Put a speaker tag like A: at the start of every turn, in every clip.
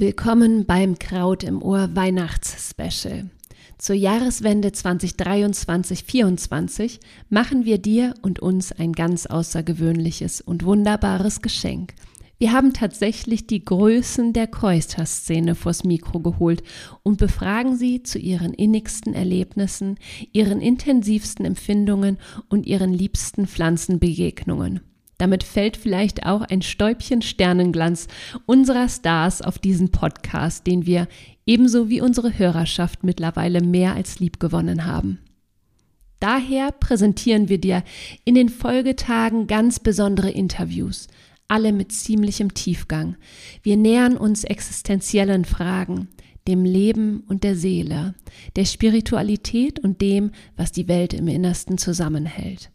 A: Willkommen beim Kraut im Ohr Weihnachtsspecial. Zur Jahreswende 2023-24 machen wir dir und uns ein ganz außergewöhnliches und wunderbares Geschenk. Wir haben tatsächlich die Größen der Koister-Szene vors Mikro geholt und befragen sie zu ihren innigsten Erlebnissen, ihren intensivsten Empfindungen und ihren liebsten Pflanzenbegegnungen. Damit fällt vielleicht auch ein Stäubchen Sternenglanz unserer Stars auf diesen Podcast, den wir ebenso wie unsere Hörerschaft mittlerweile mehr als lieb gewonnen haben. Daher präsentieren wir dir in den Folgetagen ganz besondere Interviews, alle mit ziemlichem Tiefgang. Wir nähern uns existenziellen Fragen, dem Leben und der Seele, der Spiritualität und dem, was die Welt im Innersten zusammenhält.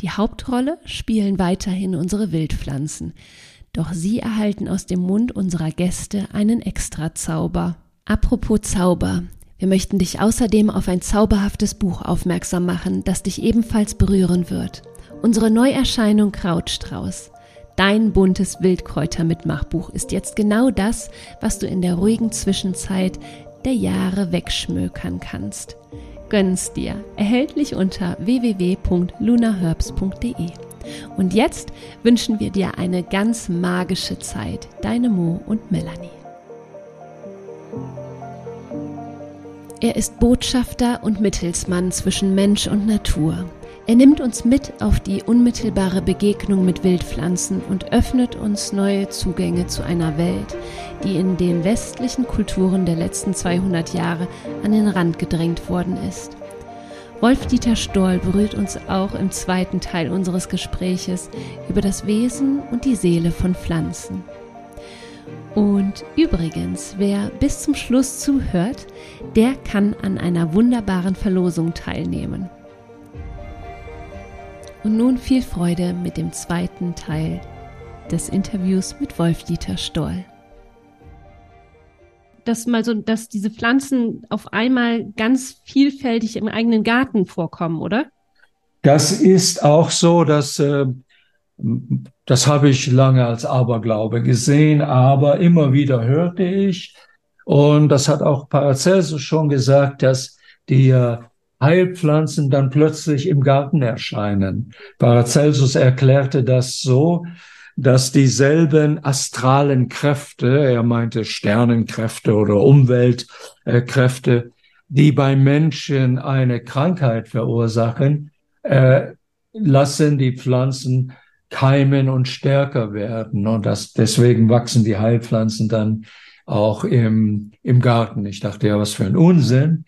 A: Die Hauptrolle spielen weiterhin unsere Wildpflanzen, doch sie erhalten aus dem Mund unserer Gäste einen Extrazauber. Apropos Zauber, wir möchten dich außerdem auf ein zauberhaftes Buch aufmerksam machen, das dich ebenfalls berühren wird. Unsere Neuerscheinung Krautstrauß. Dein buntes Wildkräuter-Mitmachbuch ist jetzt genau das, was du in der ruhigen Zwischenzeit der Jahre wegschmökern kannst gönn's dir. Erhältlich unter www.lunaherbs.de. Und jetzt wünschen wir dir eine ganz magische Zeit. Deine Mo und Melanie. Er ist Botschafter und Mittelsmann zwischen Mensch und Natur. Er nimmt uns mit auf die unmittelbare Begegnung mit Wildpflanzen und öffnet uns neue Zugänge zu einer Welt, die in den westlichen Kulturen der letzten 200 Jahre an den Rand gedrängt worden ist. Wolf-Dieter Stoll berührt uns auch im zweiten Teil unseres Gespräches über das Wesen und die Seele von Pflanzen. Und übrigens, wer bis zum Schluss zuhört, der kann an einer wunderbaren Verlosung teilnehmen. Und nun viel Freude mit dem zweiten Teil des Interviews mit Wolf-Dieter Stoll. Dass mal so, dass diese Pflanzen auf einmal ganz vielfältig im eigenen Garten vorkommen, oder?
B: Das ist auch so, dass äh, das habe ich lange als Aberglaube gesehen, aber immer wieder hörte ich, und das hat auch Paracelsus schon gesagt, dass die äh, Heilpflanzen dann plötzlich im Garten erscheinen. Paracelsus erklärte das so, dass dieselben astralen Kräfte, er meinte Sternenkräfte oder Umweltkräfte, die beim Menschen eine Krankheit verursachen, äh, lassen die Pflanzen keimen und stärker werden. Und das, deswegen wachsen die Heilpflanzen dann auch im, im Garten. Ich dachte ja, was für ein Unsinn.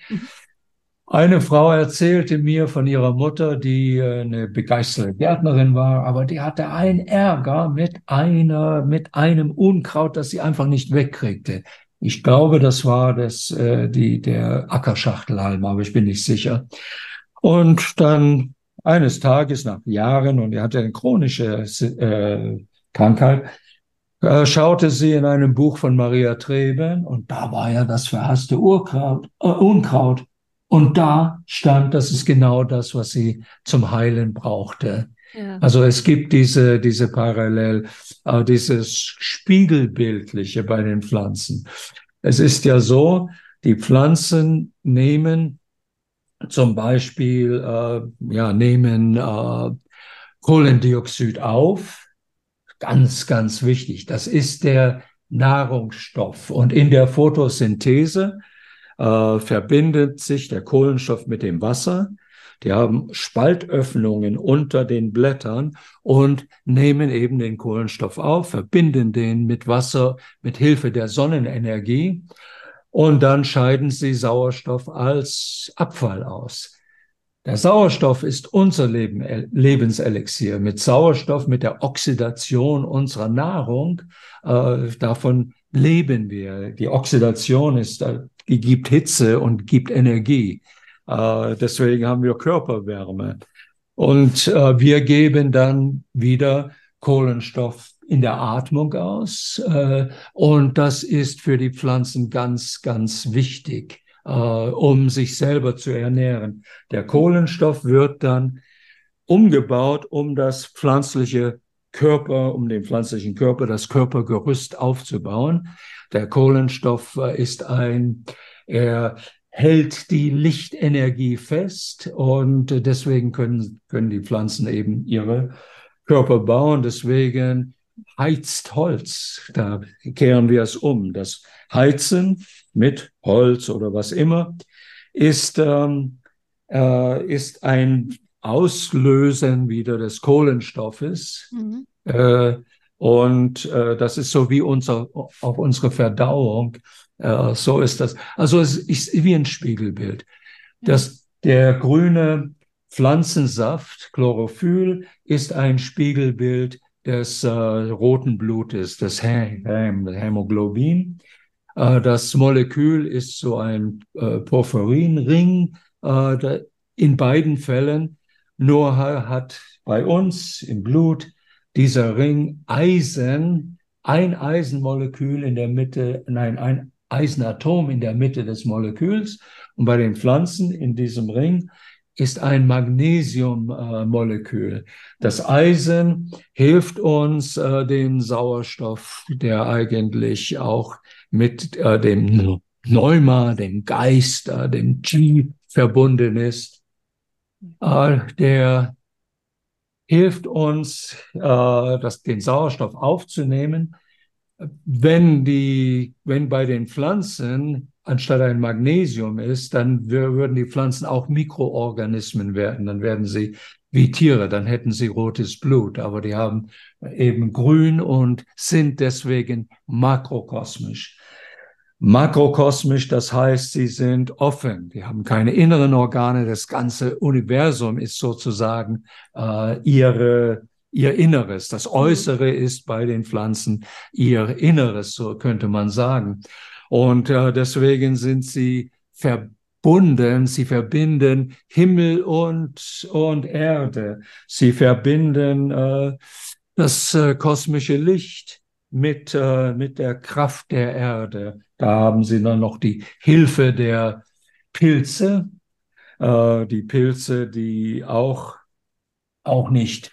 B: Eine Frau erzählte mir von ihrer Mutter, die äh, eine begeisterte Gärtnerin war, aber die hatte einen Ärger mit einer, mit einem Unkraut, das sie einfach nicht wegkriegte. Ich glaube, das war das, äh, die, der Ackerschachtelhalm, aber ich bin nicht sicher. Und dann eines Tages nach Jahren, und er hatte eine chronische äh, Krankheit, äh, schaute sie in einem Buch von Maria Treben und da war ja das verhasste Urkraut, äh, Unkraut. Und da stand, das ist genau das, was sie zum Heilen brauchte. Ja. Also es gibt diese, diese Parallel, äh, dieses Spiegelbildliche bei den Pflanzen. Es ist ja so, die Pflanzen nehmen zum Beispiel, äh, ja, nehmen äh, Kohlendioxid auf. Ganz, ganz wichtig. Das ist der Nahrungsstoff. Und in der Photosynthese äh, verbindet sich der Kohlenstoff mit dem Wasser. Die haben Spaltöffnungen unter den Blättern und nehmen eben den Kohlenstoff auf, verbinden den mit Wasser mit Hilfe der Sonnenenergie und dann scheiden sie Sauerstoff als Abfall aus. Der Sauerstoff ist unser Leben, Lebenselixier. Mit Sauerstoff, mit der Oxidation unserer Nahrung, äh, davon leben wir. Die Oxidation ist, äh, die gibt Hitze und gibt Energie. Äh, deswegen haben wir Körperwärme. Und äh, wir geben dann wieder Kohlenstoff in der Atmung aus. Äh, und das ist für die Pflanzen ganz, ganz wichtig, äh, um sich selber zu ernähren. Der Kohlenstoff wird dann umgebaut, um das pflanzliche Körper, um den pflanzlichen Körper, das Körpergerüst aufzubauen. Der Kohlenstoff ist ein, er hält die Lichtenergie fest und deswegen können, können die Pflanzen eben ihre Körper bauen. Deswegen heizt Holz. Da kehren wir es um. Das Heizen mit Holz oder was immer ist, ähm, äh, ist ein Auslösen wieder des Kohlenstoffes. Mhm. Äh, und äh, das ist so wie unser, auch unsere Verdauung. Äh, so ist das. Also es ist wie ein Spiegelbild. Das, der grüne Pflanzensaft, Chlorophyll, ist ein Spiegelbild des äh, roten Blutes, des Häm Hämoglobin. Äh, das Molekül ist so ein äh, Porphyrinring. Äh, in beiden Fällen nur hat bei uns im Blut dieser Ring Eisen, ein Eisenmolekül in der Mitte, nein, ein Eisenatom in der Mitte des Moleküls. Und bei den Pflanzen in diesem Ring ist ein Magnesiummolekül. Das Eisen hilft uns, äh, den Sauerstoff, der eigentlich auch mit äh, dem Neuma, dem Geist, äh, dem Chi verbunden ist, der hilft uns, das, den Sauerstoff aufzunehmen. Wenn die, wenn bei den Pflanzen anstatt ein Magnesium ist, dann würden die Pflanzen auch Mikroorganismen werden. Dann werden sie wie Tiere, dann hätten sie rotes Blut, aber die haben eben grün und sind deswegen makrokosmisch. Makrokosmisch, das heißt, sie sind offen, die haben keine inneren Organe, das ganze Universum ist sozusagen äh, ihre, ihr Inneres. Das Äußere ist bei den Pflanzen ihr Inneres, so könnte man sagen. Und äh, deswegen sind sie verbunden, sie verbinden Himmel und, und Erde. Sie verbinden äh, das äh, kosmische Licht mit, äh, mit der Kraft der Erde. Da haben sie dann noch die Hilfe der Pilze, äh, die Pilze, die auch, auch nicht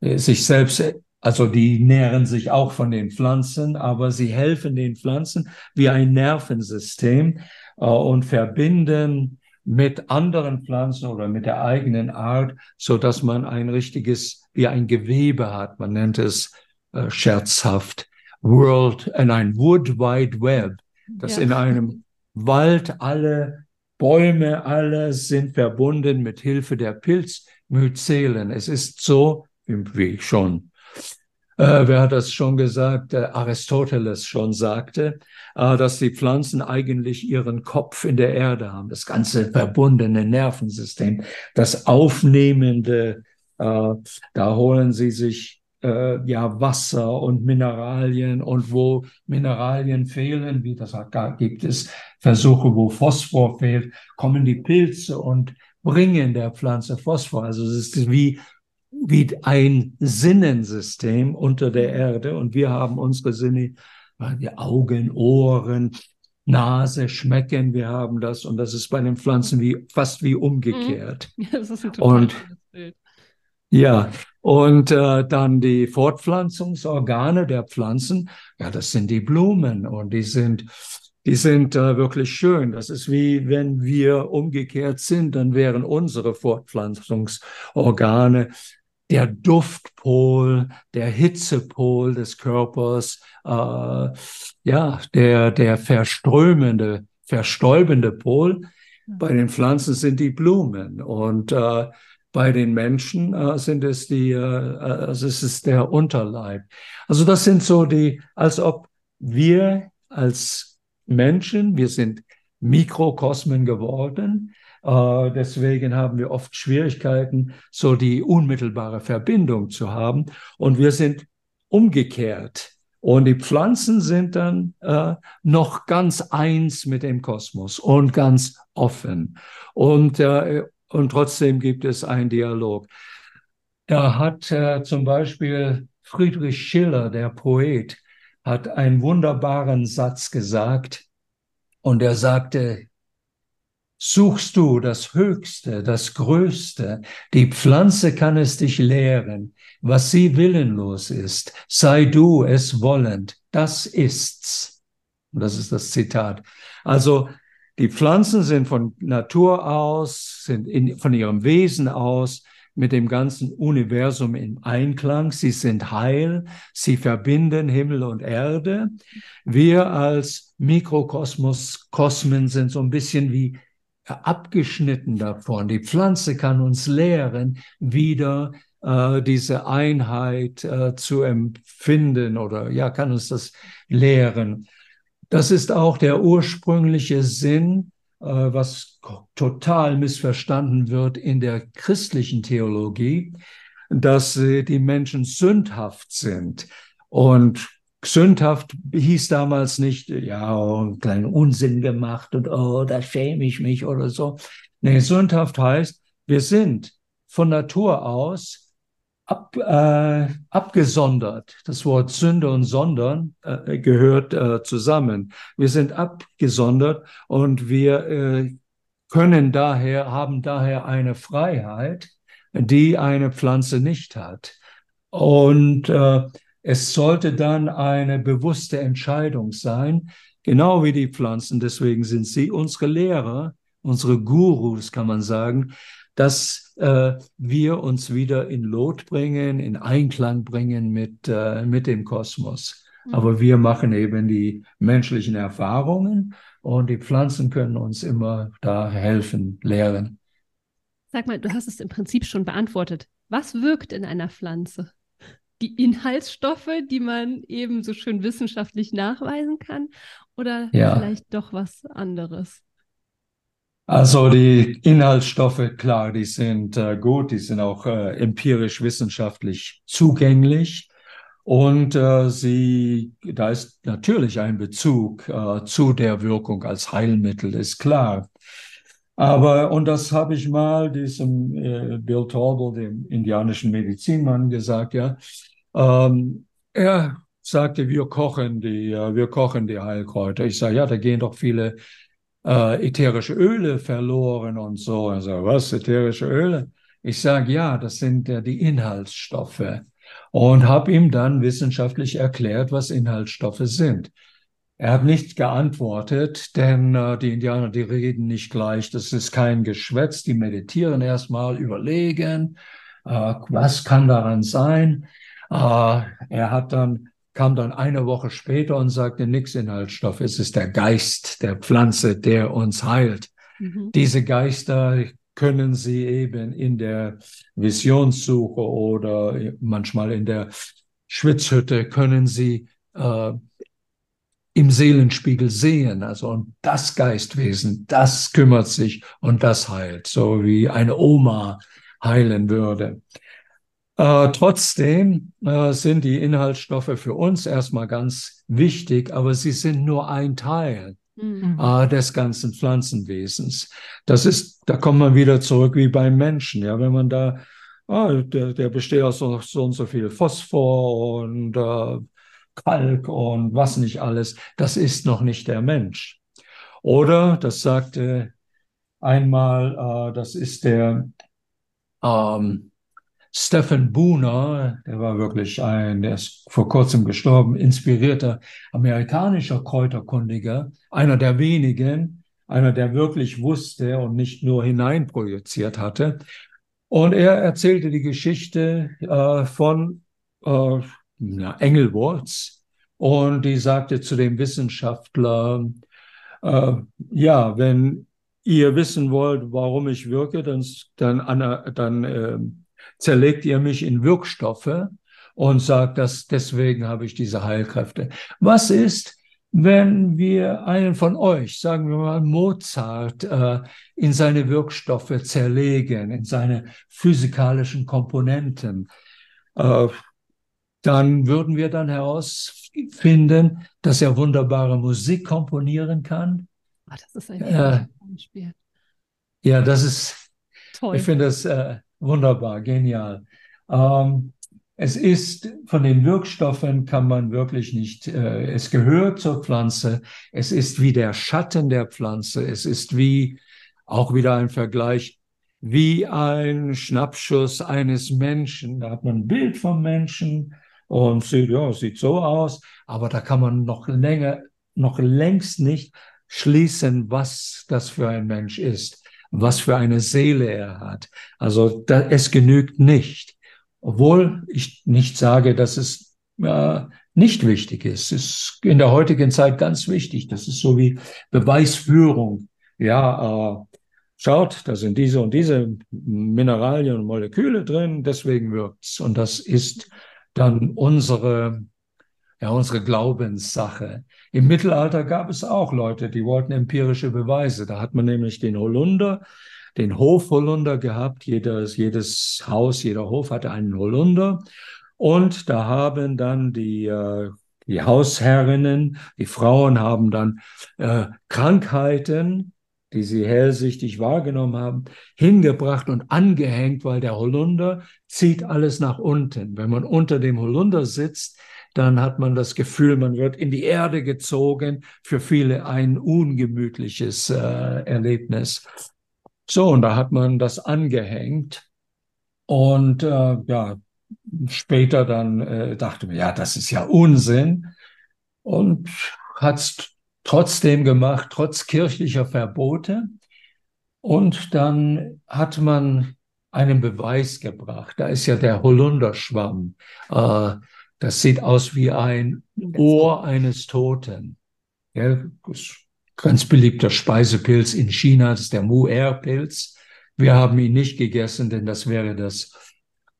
B: äh, sich selbst also die nähren sich auch von den Pflanzen, aber sie helfen den Pflanzen wie ein Nervensystem äh, und verbinden mit anderen Pflanzen oder mit der eigenen Art, so dass man ein richtiges, wie ein Gewebe hat. Man nennt es äh, scherzhaft World, in ein Wood Wide Web, dass ja. in einem Wald alle Bäume, alle sind verbunden mit Hilfe der Pilzmyzelen. Es ist so, wie ich schon äh, wer hat das schon gesagt? Äh, Aristoteles schon sagte, äh, dass die Pflanzen eigentlich ihren Kopf in der Erde haben, das ganze verbundene Nervensystem, das aufnehmende, äh, da holen sie sich äh, ja Wasser und Mineralien und wo Mineralien fehlen, wie das gibt es Versuche, wo Phosphor fehlt, kommen die Pilze und bringen der Pflanze Phosphor. Also es ist wie wie ein Sinnensystem unter der Erde und wir haben unsere Sinne, die Augen, Ohren, Nase, Schmecken, wir haben das und das ist bei den Pflanzen wie fast wie umgekehrt. Mhm. Ja, das ist ein total und, Bild. Ja, und äh, dann die Fortpflanzungsorgane der Pflanzen, ja, das sind die Blumen und die sind die sind äh, wirklich schön. Das ist wie wenn wir umgekehrt sind, dann wären unsere Fortpflanzungsorgane der Duftpol, der Hitzepol des Körpers, äh, ja, der, der verströmende, verstäubende Pol. Bei den Pflanzen sind die Blumen und äh, bei den Menschen äh, sind es die, äh, also es ist der Unterleib. Also das sind so die, als ob wir als Menschen, wir sind Mikrokosmen geworden, äh, deswegen haben wir oft Schwierigkeiten, so die unmittelbare Verbindung zu haben. Und wir sind umgekehrt. Und die Pflanzen sind dann äh, noch ganz eins mit dem Kosmos und ganz offen. Und, äh, und trotzdem gibt es einen Dialog. Da hat äh, zum Beispiel Friedrich Schiller, der Poet, hat einen wunderbaren Satz gesagt. Und er sagte, Suchst du das Höchste, das Größte, die Pflanze kann es dich lehren, was sie willenlos ist, sei du es wollend, das ist's. Und das ist das Zitat. Also die Pflanzen sind von Natur aus, sind in, von ihrem Wesen aus mit dem ganzen Universum im Einklang. Sie sind heil, sie verbinden Himmel und Erde. Wir als Mikrokosmos, Kosmen sind so ein bisschen wie abgeschnitten davon. Die Pflanze kann uns lehren, wieder äh, diese Einheit äh, zu empfinden oder ja, kann uns das lehren. Das ist auch der ursprüngliche Sinn, äh, was total missverstanden wird in der christlichen Theologie, dass die Menschen sündhaft sind. Und sündhaft hieß damals nicht, ja, oh, einen kleinen Unsinn gemacht und oh, da schäme ich mich oder so. Nee, sündhaft heißt, wir sind von Natur aus ab, äh, abgesondert. Das Wort Sünde und Sondern äh, gehört äh, zusammen. Wir sind abgesondert und wir äh, können daher, haben daher eine Freiheit, die eine Pflanze nicht hat. Und äh, es sollte dann eine bewusste Entscheidung sein, genau wie die Pflanzen. Deswegen sind sie unsere Lehrer, unsere Gurus, kann man sagen, dass äh, wir uns wieder in Lot bringen, in Einklang bringen mit, äh, mit dem Kosmos. Mhm. Aber wir machen eben die menschlichen Erfahrungen und die Pflanzen können uns immer da helfen, lehren.
C: Sag mal, du hast es im Prinzip schon beantwortet. Was wirkt in einer Pflanze? Die Inhaltsstoffe, die man eben so schön wissenschaftlich nachweisen kann? Oder ja. vielleicht doch was anderes?
B: Also die Inhaltsstoffe, klar, die sind äh, gut, die sind auch äh, empirisch wissenschaftlich zugänglich. Und äh, sie, da ist natürlich ein Bezug äh, zu der Wirkung als Heilmittel, ist klar. Aber, und das habe ich mal diesem äh, Bill Torble, dem indianischen Medizinmann, gesagt, ja. Ähm, er sagte, wir kochen die, äh, wir kochen die Heilkräuter. Ich sage, ja, da gehen doch viele äh, ätherische Öle verloren und so. Also was, ätherische Öle? Ich sage, ja, das sind ja die Inhaltsstoffe. Und habe ihm dann wissenschaftlich erklärt, was Inhaltsstoffe sind. Er hat nicht geantwortet, denn äh, die Indianer, die reden nicht gleich. Das ist kein Geschwätz. Die meditieren erstmal, überlegen, äh, was kann daran sein. Äh, er hat dann kam dann eine Woche später und sagte, nix Inhaltsstoff, es ist der Geist der Pflanze, der uns heilt. Mhm. Diese Geister können Sie eben in der Visionssuche oder manchmal in der Schwitzhütte können Sie äh, im Seelenspiegel sehen. Also und das Geistwesen, das kümmert sich und das heilt, so wie eine Oma heilen würde. Äh, trotzdem äh, sind die Inhaltsstoffe für uns erstmal ganz wichtig, aber sie sind nur ein Teil mhm. äh, des ganzen Pflanzenwesens. Das ist, da kommt man wieder zurück wie beim Menschen. Ja, wenn man da, ah, der, der besteht aus so, so und so viel Phosphor und äh, Kalk und was nicht alles, das ist noch nicht der Mensch. Oder, das sagte einmal, äh, das ist der, ähm, Stephen Booner, der war wirklich ein, der ist vor kurzem gestorben, inspirierter amerikanischer Kräuterkundiger, einer der wenigen, einer, der wirklich wusste und nicht nur hineinprojiziert hatte. Und er erzählte die Geschichte äh, von äh, Engelwurz und die sagte zu dem Wissenschaftler, äh, ja, wenn ihr wissen wollt, warum ich wirke, dann, dann, dann äh, zerlegt ihr mich in Wirkstoffe und sagt, dass deswegen habe ich diese Heilkräfte. Was ist, wenn wir einen von euch, sagen wir mal Mozart, äh, in seine Wirkstoffe zerlegen, in seine physikalischen Komponenten, äh, dann würden wir dann herausfinden, dass er wunderbare Musik komponieren kann.
C: Oh, das ist ein äh, Spiel.
B: Ja, das ist, Toll. ich finde das äh, Wunderbar, genial. Ähm, es ist von den Wirkstoffen kann man wirklich nicht, äh, es gehört zur Pflanze, es ist wie der Schatten der Pflanze, es ist wie auch wieder ein Vergleich wie ein Schnappschuss eines Menschen. Da hat man ein Bild vom Menschen und sieht, ja, sieht so aus, aber da kann man noch länger, noch längst nicht schließen, was das für ein Mensch ist, was für eine Seele er hat. Also da, es genügt nicht. Obwohl ich nicht sage, dass es äh, nicht wichtig ist. Es ist in der heutigen Zeit ganz wichtig. Das ist so wie Beweisführung. Ja, äh, schaut, da sind diese und diese Mineralien und Moleküle drin, deswegen wirkt's. Und das ist dann unsere, ja, unsere Glaubenssache. Im Mittelalter gab es auch Leute, die wollten empirische Beweise. Da hat man nämlich den Holunder, den Hofholunder gehabt. Jedes, jedes Haus, jeder Hof hatte einen Holunder. Und da haben dann die, äh, die Hausherrinnen, die Frauen haben dann äh, Krankheiten, die sie hellsichtig wahrgenommen haben, hingebracht und angehängt, weil der Holunder zieht alles nach unten. Wenn man unter dem Holunder sitzt, dann hat man das Gefühl, man wird in die Erde gezogen, für viele ein ungemütliches äh, Erlebnis. So, und da hat man das angehängt. Und äh, ja, später dann äh, dachte man, ja, das ist ja Unsinn. Und hat es trotzdem gemacht, trotz kirchlicher Verbote. Und dann hat man einen Beweis gebracht. Da ist ja der Holunderschwamm. Äh, das sieht aus wie ein Ohr eines Toten. Ja, ganz beliebter Speisepilz in China, das ist der Mu-Er-Pilz. Wir haben ihn nicht gegessen, denn das wäre das.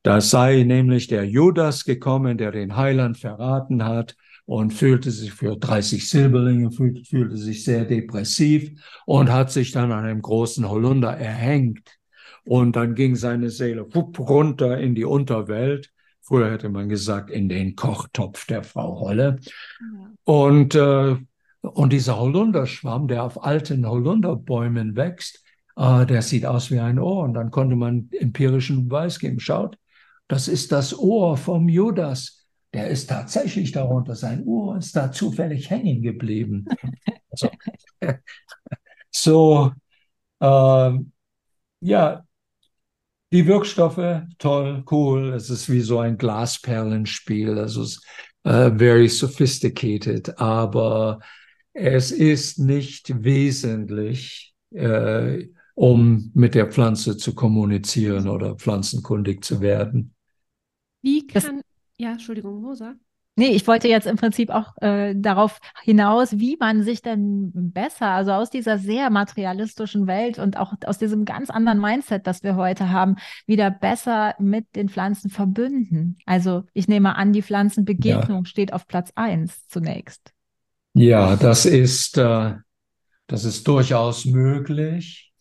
B: Da sei nämlich der Judas gekommen, der den Heiland verraten hat und fühlte sich für 30 Silberlinge, fühlte, fühlte sich sehr depressiv und hat sich dann an einem großen Holunder erhängt. Und dann ging seine Seele runter in die Unterwelt. Früher hätte man gesagt, in den Kochtopf der Frau Holle. Ja. Und, äh, und dieser Holunderschwamm, der auf alten Holunderbäumen wächst, äh, der sieht aus wie ein Ohr. Und dann konnte man empirischen Beweis geben. Schaut, das ist das Ohr vom Judas der ist tatsächlich darunter, sein Ohr ist da zufällig hängen geblieben. Also, so, äh, ja, die Wirkstoffe, toll, cool. Es ist wie so ein Glasperlenspiel. Also es ist uh, very sophisticated, aber es ist nicht wesentlich, äh, um mit der Pflanze zu kommunizieren oder pflanzenkundig zu werden.
C: Wie kann, ja, Entschuldigung, Mosa.
D: Nee, ich wollte jetzt im Prinzip auch äh, darauf hinaus, wie man sich denn besser, also aus dieser sehr materialistischen Welt und auch aus diesem ganz anderen Mindset, das wir heute haben, wieder besser mit den Pflanzen verbünden. Also ich nehme an, die Pflanzenbegegnung ja. steht auf Platz eins zunächst.
B: Ja, das ist, äh, das ist durchaus möglich.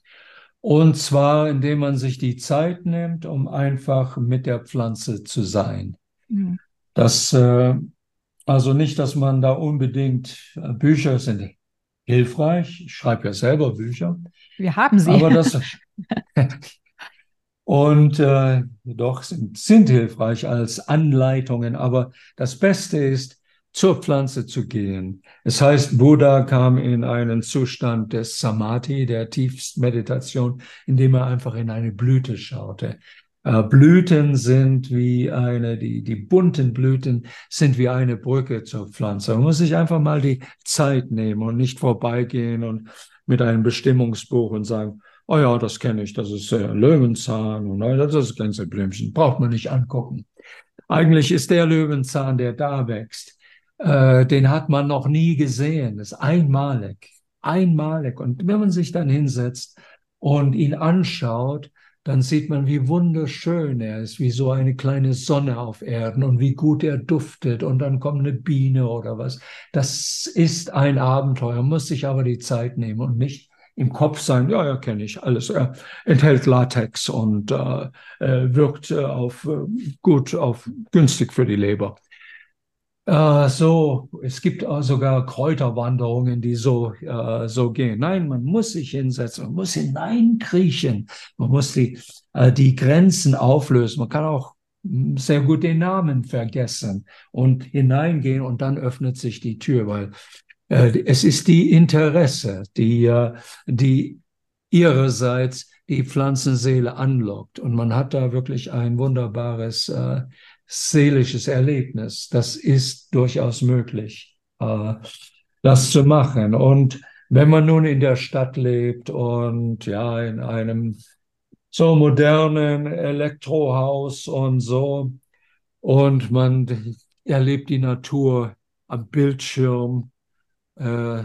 B: Und zwar, indem man sich die Zeit nimmt, um einfach mit der Pflanze zu sein. Mhm. Das, äh, also nicht, dass man da unbedingt äh, Bücher sind hilfreich. Ich schreibe ja selber Bücher.
D: Wir haben sie.
B: Aber das, und äh, doch sind, sind hilfreich als Anleitungen. Aber das Beste ist, zur Pflanze zu gehen. Es heißt, Buddha kam in einen Zustand des Samadhi, der Tiefstmeditation, indem er einfach in eine Blüte schaute. Äh, Blüten sind wie eine, die, die bunten Blüten sind wie eine Brücke zur Pflanze. Man muss sich einfach mal die Zeit nehmen und nicht vorbeigehen und mit einem Bestimmungsbuch und sagen, oh ja, das kenne ich, das ist äh, Löwenzahn und oh, das ist Gänseblümchen, braucht man nicht angucken. Eigentlich ist der Löwenzahn, der da wächst, äh, den hat man noch nie gesehen, ist einmalig, einmalig. Und wenn man sich dann hinsetzt und ihn anschaut, dann sieht man, wie wunderschön er ist, wie so eine kleine Sonne auf Erden und wie gut er duftet und dann kommt eine Biene oder was. Das ist ein Abenteuer, muss sich aber die Zeit nehmen und nicht im Kopf sein, ja, ja, kenne ich alles. Er enthält Latex und äh, wirkt äh, auf äh, gut, auf günstig für die Leber. Äh, so, es gibt sogar Kräuterwanderungen, die so, äh, so gehen. Nein, man muss sich hinsetzen, man muss hineinkriechen, man muss die, äh, die Grenzen auflösen. Man kann auch hm, sehr gut den Namen vergessen und hineingehen und dann öffnet sich die Tür, weil äh, es ist die Interesse, die, äh, die ihrerseits die Pflanzenseele anlockt. Und man hat da wirklich ein wunderbares äh, seelisches Erlebnis. Das ist durchaus möglich, äh, das zu machen. Und wenn man nun in der Stadt lebt und ja, in einem so modernen Elektrohaus und so, und man erlebt die Natur am Bildschirm, äh,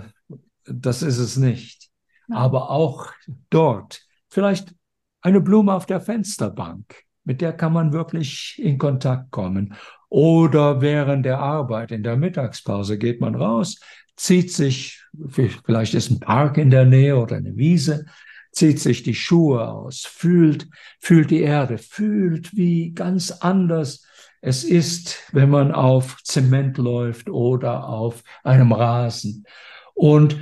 B: das ist es nicht. Aber auch dort, vielleicht eine Blume auf der Fensterbank, mit der kann man wirklich in Kontakt kommen. Oder während der Arbeit, in der Mittagspause geht man raus, zieht sich, vielleicht ist ein Park in der Nähe oder eine Wiese, zieht sich die Schuhe aus, fühlt, fühlt die Erde, fühlt, wie ganz anders es ist, wenn man auf Zement läuft oder auf einem Rasen. Und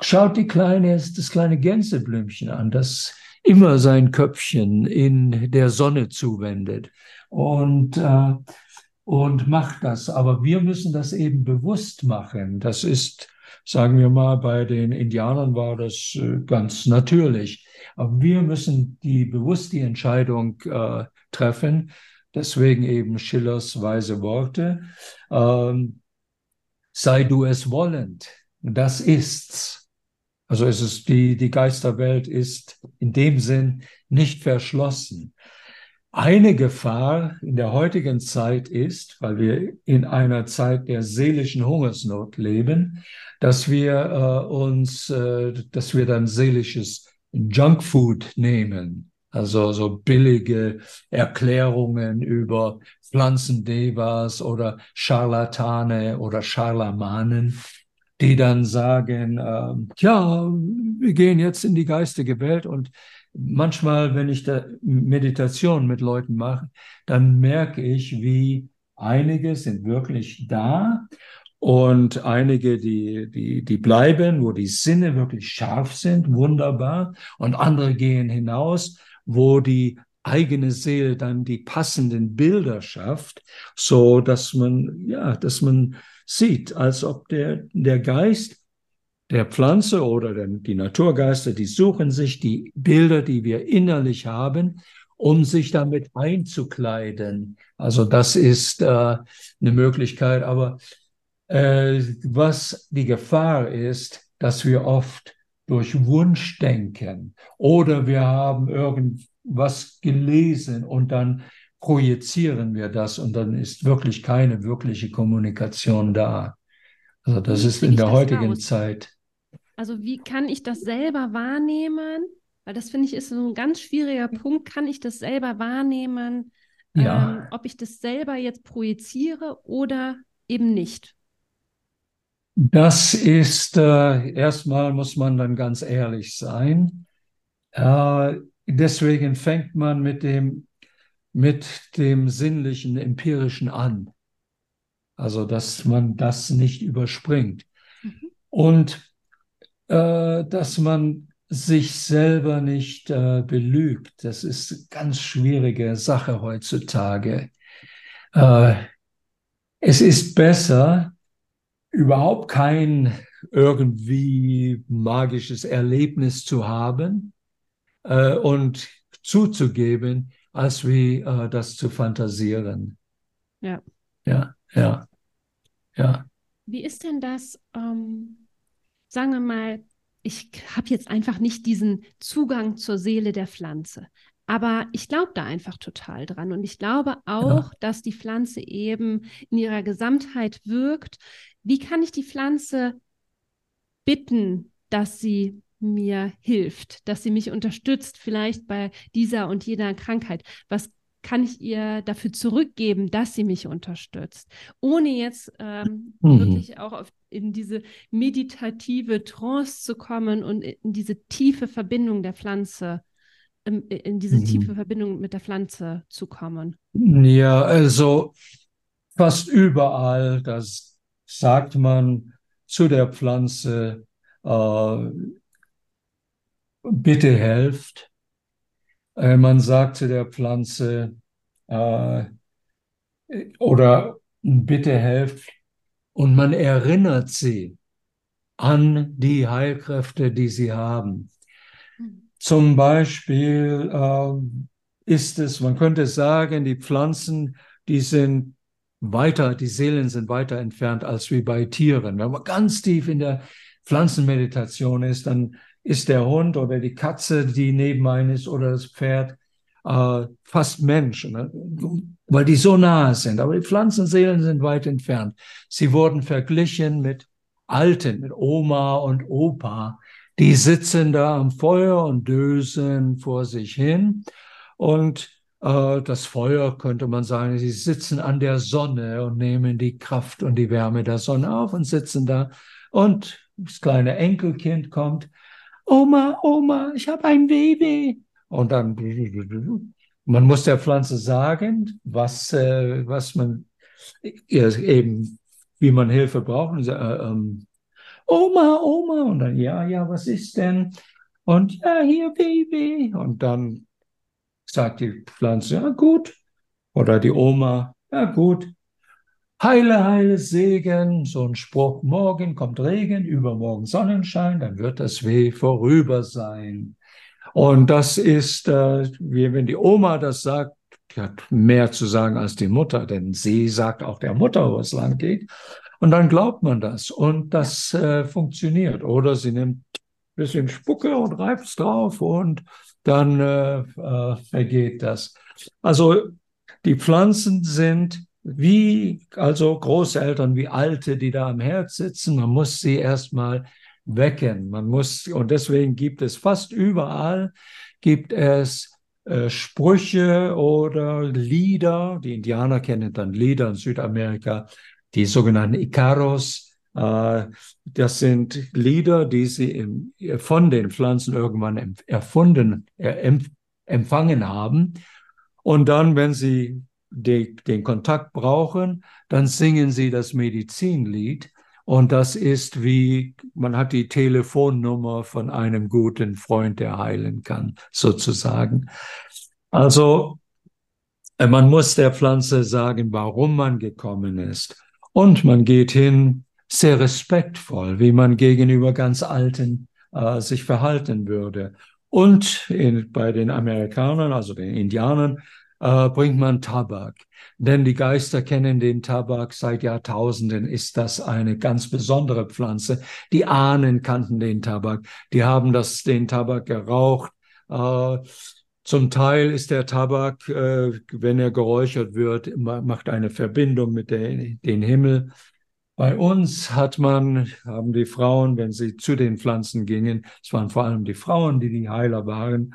B: schaut die kleine, das kleine Gänseblümchen an, das immer sein Köpfchen in der Sonne zuwendet. Und äh, und macht das. Aber wir müssen das eben bewusst machen. Das ist, sagen wir mal, bei den Indianern war das äh, ganz natürlich. Aber wir müssen die bewusst die Entscheidung äh, treffen. Deswegen eben Schillers weise Worte. Ähm, sei du es wollend. Das ist's. Also es ist die, die Geisterwelt ist in dem Sinn nicht verschlossen. Eine Gefahr in der heutigen Zeit ist, weil wir in einer Zeit der seelischen Hungersnot leben, dass wir äh, uns, äh, dass wir dann seelisches Junkfood nehmen. Also so billige Erklärungen über Pflanzendevas oder Scharlatane oder Scharlamanen, die dann sagen, äh, ja, wir gehen jetzt in die geistige Welt und manchmal, wenn ich da Meditation mit Leuten mache, dann merke ich, wie einige sind wirklich da und einige, die, die, die bleiben, wo die Sinne wirklich scharf sind, wunderbar. Und andere gehen hinaus, wo die eigene Seele dann die passenden Bilder schafft, so dass man, ja, dass man sieht, als ob der, der Geist der Pflanze oder der, die Naturgeister, die suchen sich die Bilder, die wir innerlich haben, um sich damit einzukleiden. Also das ist äh, eine Möglichkeit. Aber äh, was die Gefahr ist, dass wir oft durch Wunsch denken oder wir haben irgendwas gelesen und dann projizieren wir das und dann ist wirklich keine wirkliche Kommunikation da. Also das ist in der heutigen raus? Zeit
C: also wie kann ich das selber wahrnehmen? Weil das finde ich ist so ein ganz schwieriger Punkt. Kann ich das selber wahrnehmen, ja. ähm, ob ich das selber jetzt projiziere oder eben nicht?
B: Das ist, äh, erstmal muss man dann ganz ehrlich sein. Äh, deswegen fängt man mit dem, mit dem sinnlichen, empirischen an. Also, dass man das nicht überspringt. Mhm. Und äh, dass man sich selber nicht äh, belügt. Das ist eine ganz schwierige Sache heutzutage. Äh, es ist besser, überhaupt kein irgendwie magisches Erlebnis zu haben äh, und zuzugeben, als wie äh, das zu fantasieren.
C: Ja.
B: Ja, ja, ja.
C: Wie ist denn das? Ähm sagen wir mal, ich habe jetzt einfach nicht diesen Zugang zur Seele der Pflanze. Aber ich glaube da einfach total dran. Und ich glaube auch, ja. dass die Pflanze eben in ihrer Gesamtheit wirkt. Wie kann ich die Pflanze bitten, dass sie mir hilft, dass sie mich unterstützt, vielleicht bei dieser und jener Krankheit? Was kann ich ihr dafür zurückgeben, dass sie mich unterstützt, ohne jetzt ähm, mhm. wirklich auch auf, in diese meditative Trance zu kommen und in diese tiefe Verbindung der Pflanze, in, in diese mhm. tiefe Verbindung mit der Pflanze zu kommen.
B: Ja, also fast überall, das sagt man zu der Pflanze, äh, bitte helft äh, man sagt zu der Pflanze äh, oder bitte helft und man erinnert sie an die Heilkräfte, die sie haben. zum Beispiel äh, ist es, man könnte sagen, die Pflanzen, die sind weiter, die Seelen sind weiter entfernt als wie bei Tieren. Wenn man ganz tief in der Pflanzenmeditation ist, dann ist der Hund oder die Katze, die neben einem ist, oder das Pferd, äh, fast Mensch, ne? weil die so nahe sind. Aber die Pflanzenseelen sind weit entfernt. Sie wurden verglichen mit Alten, mit Oma und Opa. Die sitzen da am Feuer und dösen vor sich hin. Und äh, das Feuer könnte man sagen, sie sitzen an der Sonne und nehmen die Kraft und die Wärme der Sonne auf und sitzen da. Und das kleine Enkelkind kommt, Oma, Oma, ich habe ein Baby. Und dann, man muss der Pflanze sagen, was, äh, was man eben, wie man Hilfe braucht. Und, äh, ähm, Oma, Oma. Und dann, ja, ja, was ist denn? Und ja, hier, Baby. Und dann sagt die Pflanze, ja, gut. Oder die Oma, ja, gut. Heile, heile Segen, so ein Spruch, morgen kommt Regen, übermorgen Sonnenschein, dann wird das Weh vorüber sein. Und das ist, äh, wie wenn die Oma das sagt, die hat mehr zu sagen als die Mutter, denn sie sagt auch der Mutter, wo es lang geht. Und dann glaubt man das und das äh, funktioniert. Oder sie nimmt ein bisschen Spucke und reibt es drauf und dann äh, äh, vergeht das. Also die Pflanzen sind wie also Großeltern, wie Alte, die da am Herz sitzen. Man muss sie erstmal wecken. Man muss, und deswegen gibt es fast überall, gibt es äh, Sprüche oder Lieder. Die Indianer kennen dann Lieder in Südamerika, die sogenannten Ikaros. Äh, das sind Lieder, die sie im, von den Pflanzen irgendwann erfunden, äh, empfangen haben. Und dann, wenn sie die, den Kontakt brauchen, dann singen sie das Medizinlied und das ist wie, man hat die Telefonnummer von einem guten Freund, der heilen kann, sozusagen. Also, äh, man muss der Pflanze sagen, warum man gekommen ist. Und man geht hin sehr respektvoll, wie man gegenüber ganz Alten äh, sich verhalten würde. Und in, bei den Amerikanern, also den Indianern, äh, bringt man Tabak. Denn die Geister kennen den Tabak seit Jahrtausenden, ist das eine ganz besondere Pflanze. Die Ahnen kannten den Tabak, die haben das, den Tabak geraucht. Äh, zum Teil ist der Tabak, äh, wenn er geräuchert wird, macht eine Verbindung mit der, den Himmel. Bei uns hat man, haben die Frauen, wenn sie zu den Pflanzen gingen, es waren vor allem die Frauen, die die Heiler waren,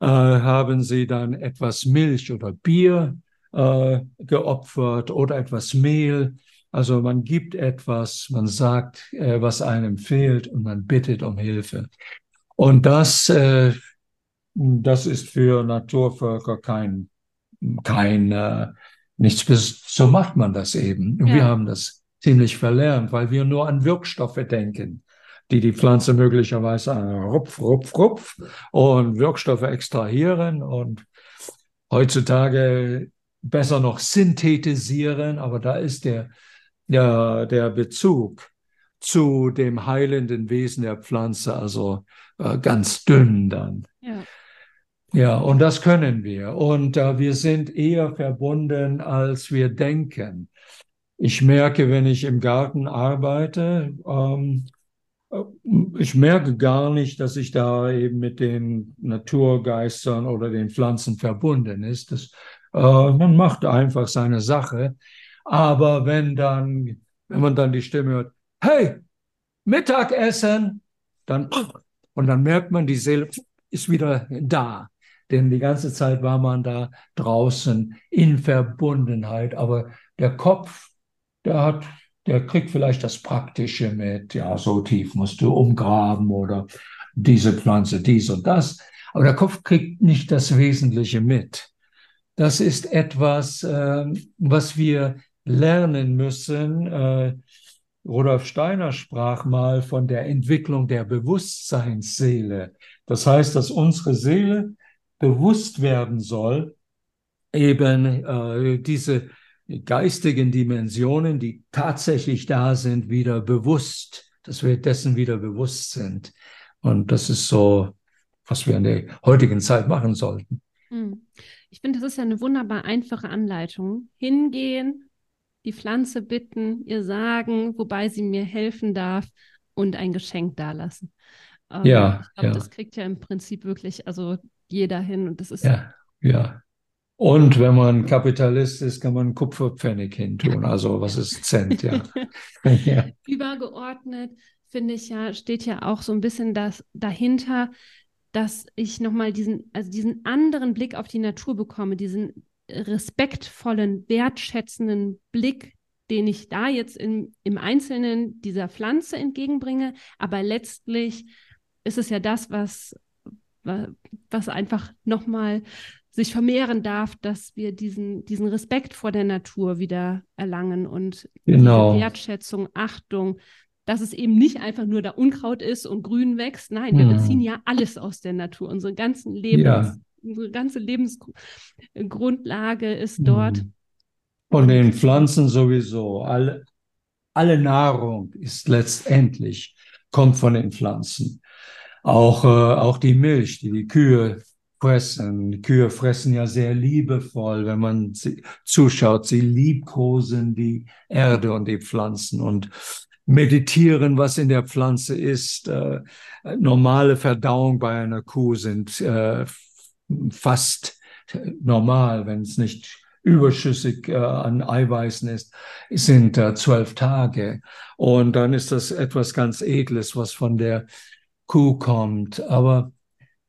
B: äh, haben sie dann etwas Milch oder Bier äh, geopfert oder etwas Mehl. Also man gibt etwas, man sagt, äh, was einem fehlt und man bittet um Hilfe. Und das, äh, das ist für Naturvölker kein, kein äh, nichts. So macht man das eben. Ja. Wir haben das ziemlich verlernt, weil wir nur an Wirkstoffe denken die die Pflanze möglicherweise rupf, rupf, rupf und Wirkstoffe extrahieren und heutzutage besser noch synthetisieren, aber da ist der, der, der Bezug zu dem heilenden Wesen der Pflanze also äh, ganz dünn dann. Ja. Ja, und das können wir. Und äh, wir sind eher verbunden, als wir denken. Ich merke, wenn ich im Garten arbeite, ähm, ich merke gar nicht, dass ich da eben mit den Naturgeistern oder den Pflanzen verbunden ist. Das, äh, man macht einfach seine Sache. Aber wenn dann, wenn man dann die Stimme hört, hey, Mittagessen, dann, und dann merkt man, die Seele ist wieder da. Denn die ganze Zeit war man da draußen in Verbundenheit. Aber der Kopf, der hat der kriegt vielleicht das Praktische mit, ja, so tief musst du umgraben oder diese Pflanze, dies und das. Aber der Kopf kriegt nicht das Wesentliche mit. Das ist etwas, äh, was wir lernen müssen. Äh, Rudolf Steiner sprach mal von der Entwicklung der Bewusstseinsseele. Das heißt, dass unsere Seele bewusst werden soll, eben äh, diese geistigen Dimensionen, die tatsächlich da sind, wieder bewusst, dass wir dessen wieder bewusst sind. Und das ist so was wir in der heutigen Zeit machen sollten.
C: Hm. Ich finde, das ist ja eine wunderbar einfache Anleitung. Hingehen, die Pflanze bitten, ihr sagen, wobei sie mir helfen darf und ein Geschenk dalassen.
B: Ähm, ja,
C: ich glaube,
B: ja.
C: das kriegt ja im Prinzip wirklich also jeder hin und das ist
B: ja, ja. Und wenn man Kapitalist ist, kann man Kupferpfennig hintun. Also was ist Cent, ja.
C: ja. Übergeordnet finde ich ja, steht ja auch so ein bisschen das dahinter, dass ich nochmal diesen, also diesen anderen Blick auf die Natur bekomme, diesen respektvollen, wertschätzenden Blick, den ich da jetzt in, im Einzelnen dieser Pflanze entgegenbringe. Aber letztlich ist es ja das, was, was einfach nochmal sich vermehren darf, dass wir diesen, diesen Respekt vor der Natur wieder erlangen und
B: genau.
C: Wertschätzung, Achtung, dass es eben nicht einfach nur da Unkraut ist und grün wächst. Nein, wir hm. beziehen ja alles aus der Natur. Unsere ganzen Lebens, ja. unsere ganze Lebensgrundlage ist dort. Hm.
B: Von den Pflanzen sowieso. Alle, alle Nahrung ist letztendlich, kommt von den Pflanzen. Auch, äh, auch die Milch, die die Kühe fressen. Kühe fressen ja sehr liebevoll, wenn man sie zuschaut. Sie liebkosen die Erde und die Pflanzen und meditieren, was in der Pflanze ist. Äh, normale Verdauung bei einer Kuh sind äh, fast normal, wenn es nicht überschüssig äh, an Eiweißen ist, sind zwölf Tage. Und dann ist das etwas ganz Edles, was von der Kuh kommt. Aber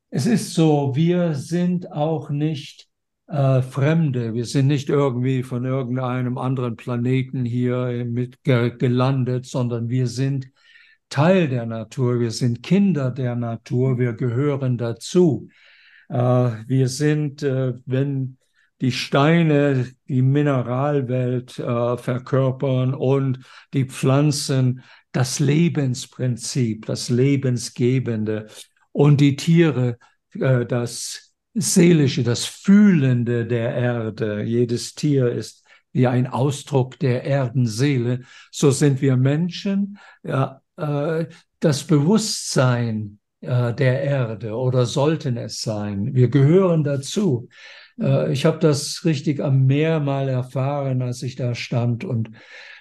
B: es ist so, wir sind auch nicht äh, Fremde. Wir sind nicht irgendwie von irgendeinem anderen Planeten hier mit gelandet, sondern wir sind Teil der Natur. Wir sind Kinder der Natur. Wir gehören dazu. Äh, wir sind, äh, wenn die Steine die Mineralwelt äh, verkörpern und die Pflanzen das Lebensprinzip, das Lebensgebende und die Tiere äh, das Seelische, das Fühlende der Erde. Jedes Tier ist wie ein Ausdruck der Erdenseele. So sind wir Menschen. Ja, äh, das Bewusstsein äh, der Erde oder sollten es sein. Wir gehören dazu. Ich habe das richtig am Meer mal erfahren, als ich da stand und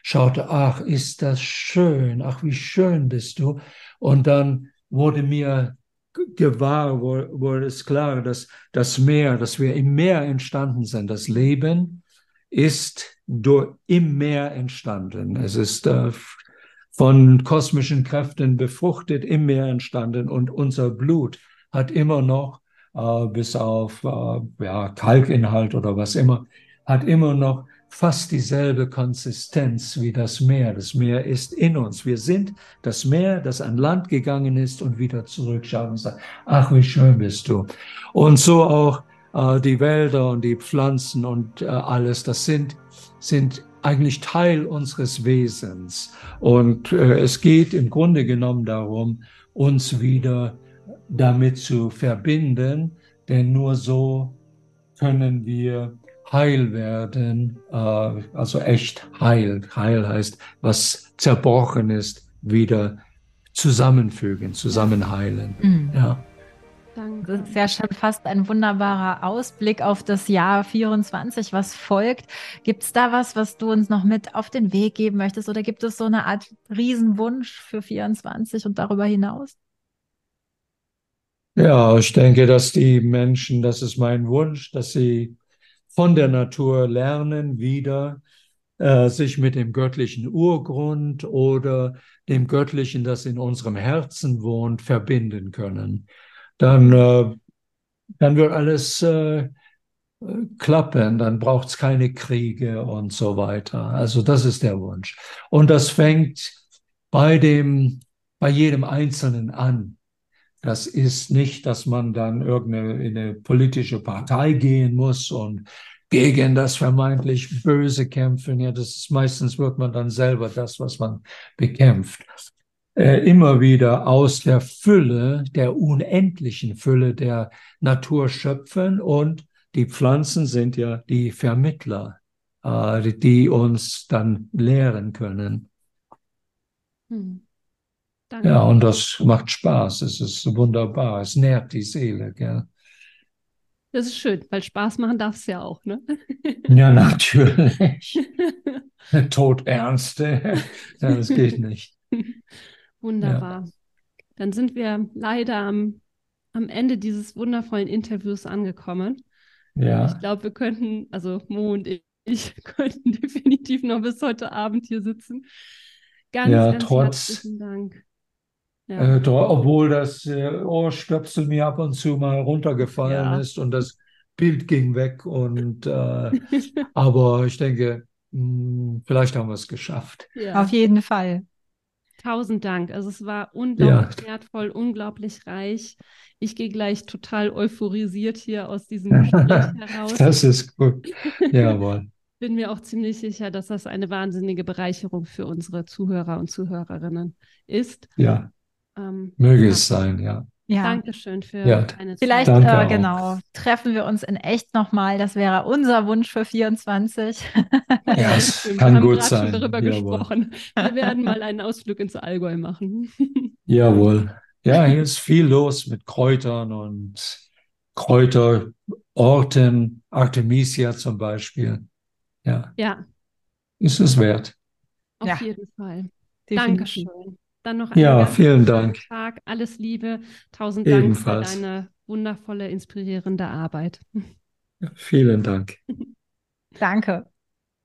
B: schaute, ach, ist das schön, ach, wie schön bist du. Und dann wurde mir gewahr wurde es klar, dass das Meer, dass wir im Meer entstanden sind. Das Leben ist durch, im Meer entstanden. Es ist äh, von kosmischen Kräften befruchtet im Meer entstanden und unser Blut hat immer noch, äh, bis auf äh, ja, Kalkinhalt oder was immer, hat immer noch fast dieselbe Konsistenz wie das Meer. Das Meer ist in uns. Wir sind das Meer, das an Land gegangen ist und wieder zurückschaut und sagt, ach, wie schön bist du. Und so auch äh, die Wälder und die Pflanzen und äh, alles, das sind, sind eigentlich Teil unseres Wesens. Und äh, es geht im Grunde genommen darum, uns wieder damit zu verbinden, denn nur so können wir heil werden, äh, also echt heil. Heil heißt, was zerbrochen ist, wieder zusammenfügen, zusammenheilen. Mhm. Ja.
D: Das ist ja schon fast ein wunderbarer Ausblick auf das Jahr 24, was folgt. Gibt es da was, was du uns noch mit auf den Weg geben möchtest? Oder gibt es so eine Art Riesenwunsch für 24 und darüber hinaus?
B: Ja, ich denke, dass die Menschen, das ist mein Wunsch, dass sie von der Natur lernen, wieder äh, sich mit dem göttlichen Urgrund oder dem Göttlichen, das in unserem Herzen wohnt, verbinden können. Dann, äh, dann wird alles äh, klappen, dann braucht es keine Kriege und so weiter. Also das ist der Wunsch. Und das fängt bei dem, bei jedem Einzelnen an. Das ist nicht, dass man dann irgendeine in eine politische Partei gehen muss und gegen das vermeintlich Böse kämpfen. Ja, das ist meistens wird man dann selber das, was man bekämpft. Äh, immer wieder aus der Fülle, der unendlichen Fülle der Natur schöpfen und die Pflanzen sind ja die Vermittler, äh, die uns dann lehren können.
C: Hm.
B: Danke. Ja, und das macht Spaß. Es ist wunderbar. Es nährt die Seele, gell?
C: Das ist schön, weil Spaß machen darf es ja auch, ne?
B: Ja, natürlich. Todernste. das geht nicht.
C: Wunderbar. Ja. Dann sind wir leider am, am Ende dieses wundervollen Interviews angekommen. Ja. Ich glaube, wir könnten, also Mo und ich, könnten definitiv noch bis heute Abend hier sitzen.
B: Ganz, ja, ganz trotz, herzlichen Dank. Ja. Äh, obwohl das äh, Ohrstöpsel mir ab und zu mal runtergefallen ja. ist und das Bild ging weg. Und äh, aber ich denke, mh, hm, vielleicht haben wir es geschafft.
D: Ja. Auf jeden Fall.
C: Tausend Dank. Also es war unglaublich wertvoll, unglaublich reich. Ich gehe gleich total euphorisiert hier aus diesem Gespräch heraus.
B: Das ist gut. Jawohl.
C: Bin mir auch ziemlich sicher, dass das eine wahnsinnige Bereicherung für unsere Zuhörer und Zuhörerinnen ist.
B: Ja. Ähm, Möge ja. es sein, ja.
C: Ja. Dankeschön für ja.
D: deine Zeit. Vielleicht, äh, genau, treffen wir uns in echt nochmal. Das wäre unser Wunsch für 24.
B: Ja, es kann gut sein.
C: Schon darüber Jawohl. gesprochen. Wir werden mal einen Ausflug ins Allgäu machen.
B: Jawohl. Ja, hier ist viel los mit Kräutern und Kräuterorten, Artemisia zum Beispiel. Ja.
C: Ja.
B: Ist es wert.
C: Auf ja. jeden Fall. Definitiv. Dankeschön. Dann noch
B: einen ja, vielen Dank.
C: Tag. Alles Liebe. Tausend Dank Ebenfalls. für deine wundervolle, inspirierende Arbeit.
B: Ja, vielen Dank.
D: Danke.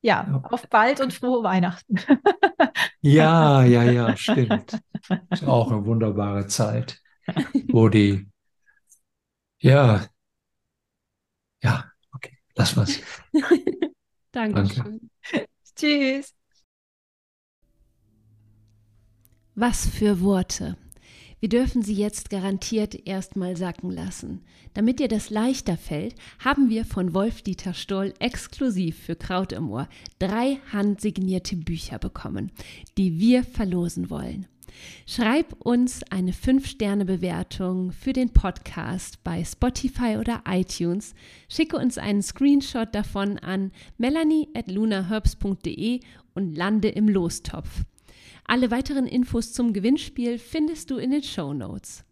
D: Ja, ja, auf bald und frohe Weihnachten.
B: ja, ja, ja, stimmt. Ist auch eine wunderbare Zeit, wo die, ja, ja, okay, lass was.
C: Dankeschön.
D: Danke. Tschüss.
C: Was für Worte. Wir dürfen sie jetzt garantiert erstmal sacken lassen. Damit dir das leichter fällt, haben wir von Wolf-Dieter Stoll exklusiv für Kraut im Ohr drei handsignierte Bücher bekommen, die wir verlosen wollen. Schreib uns eine 5-Sterne-Bewertung für den Podcast bei Spotify oder iTunes. Schicke uns einen Screenshot davon an melanie at lunaherbs.de und lande im Lostopf. Alle weiteren Infos zum Gewinnspiel findest du in den Show Notes.